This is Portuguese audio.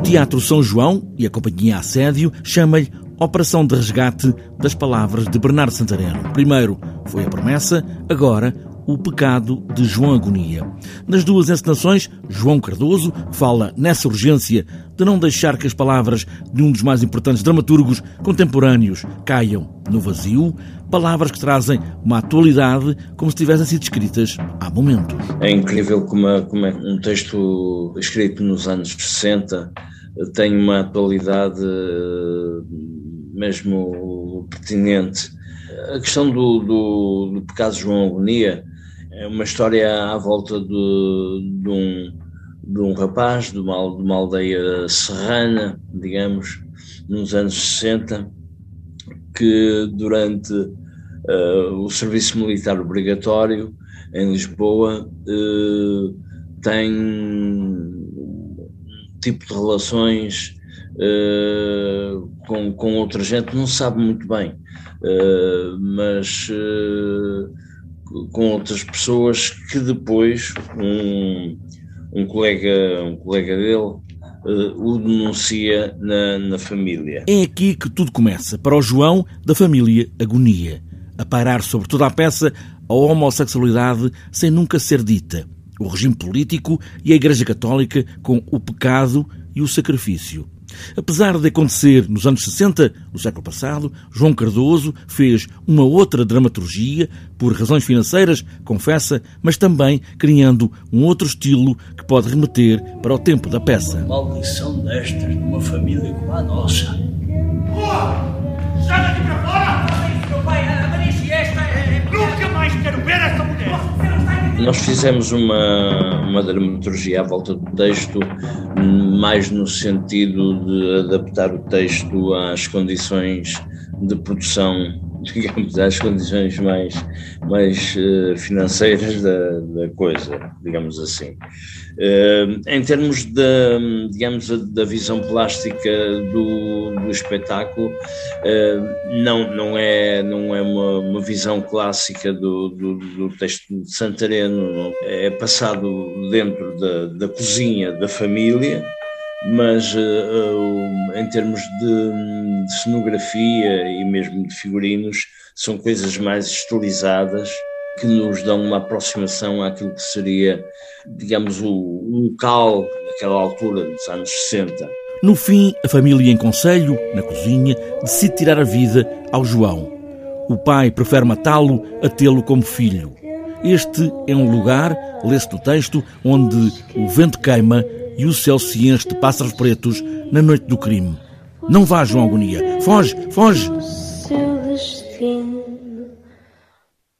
Teatro São João e a Companhia Assédio chama-lhe Operação de Resgate das Palavras de Bernardo Santareno. Primeiro foi a promessa, agora o Pecado de João Agonia. Nas duas encenações, João Cardoso fala nessa urgência de não deixar que as palavras de um dos mais importantes dramaturgos contemporâneos caiam no vazio, palavras que trazem uma atualidade como se tivessem sido escritas há momentos. É incrível como, como é um texto escrito nos anos 60 tem uma atualidade mesmo pertinente. A questão do, do, do pecado de João Agonia é uma história à volta de, de, um, de um rapaz de uma, de uma aldeia serrana, digamos, nos anos 60, que durante uh, o serviço militar obrigatório em Lisboa uh, tem um tipo de relações uh, com, com outra gente, não sabe muito bem, mas com outras pessoas que depois um, um colega, um colega dele uh, o denuncia na, na família. É aqui que tudo começa, para o João, da família Agonia. A pairar sobre toda a peça a homossexualidade sem nunca ser dita, o regime político e a Igreja Católica com o pecado e o sacrifício. Apesar de acontecer nos anos 60 do século passado, João Cardoso fez uma outra dramaturgia, por razões financeiras, confessa, mas também criando um outro estilo que pode remeter para o tempo da peça. Maldição destas numa família como a nossa. Rua! Sai daqui para fora! Nós fizemos uma, uma dramaturgia à volta do texto, mais no sentido de adaptar o texto às condições de produção, digamos, às condições mais, mais uh, financeiras da, da coisa, digamos assim. Uh, em termos da, digamos, da visão plástica do, do espetáculo, uh, não, não é, não é uma, uma visão clássica do, do, do, texto de Santareno, é passado dentro da, da cozinha da família, mas em termos de, de cenografia e mesmo de figurinos, são coisas mais historizadas que nos dão uma aproximação àquilo que seria, digamos, o local naquela altura dos anos 60. No fim, a família em conselho, na cozinha, decide tirar a vida ao João. O pai prefere matá-lo a tê-lo como filho. Este é um lugar, lê-se no texto, onde o vento queima e o céu se enche de pássaros pretos na noite do crime. Não vá, João Agonia. Foge, foge! looking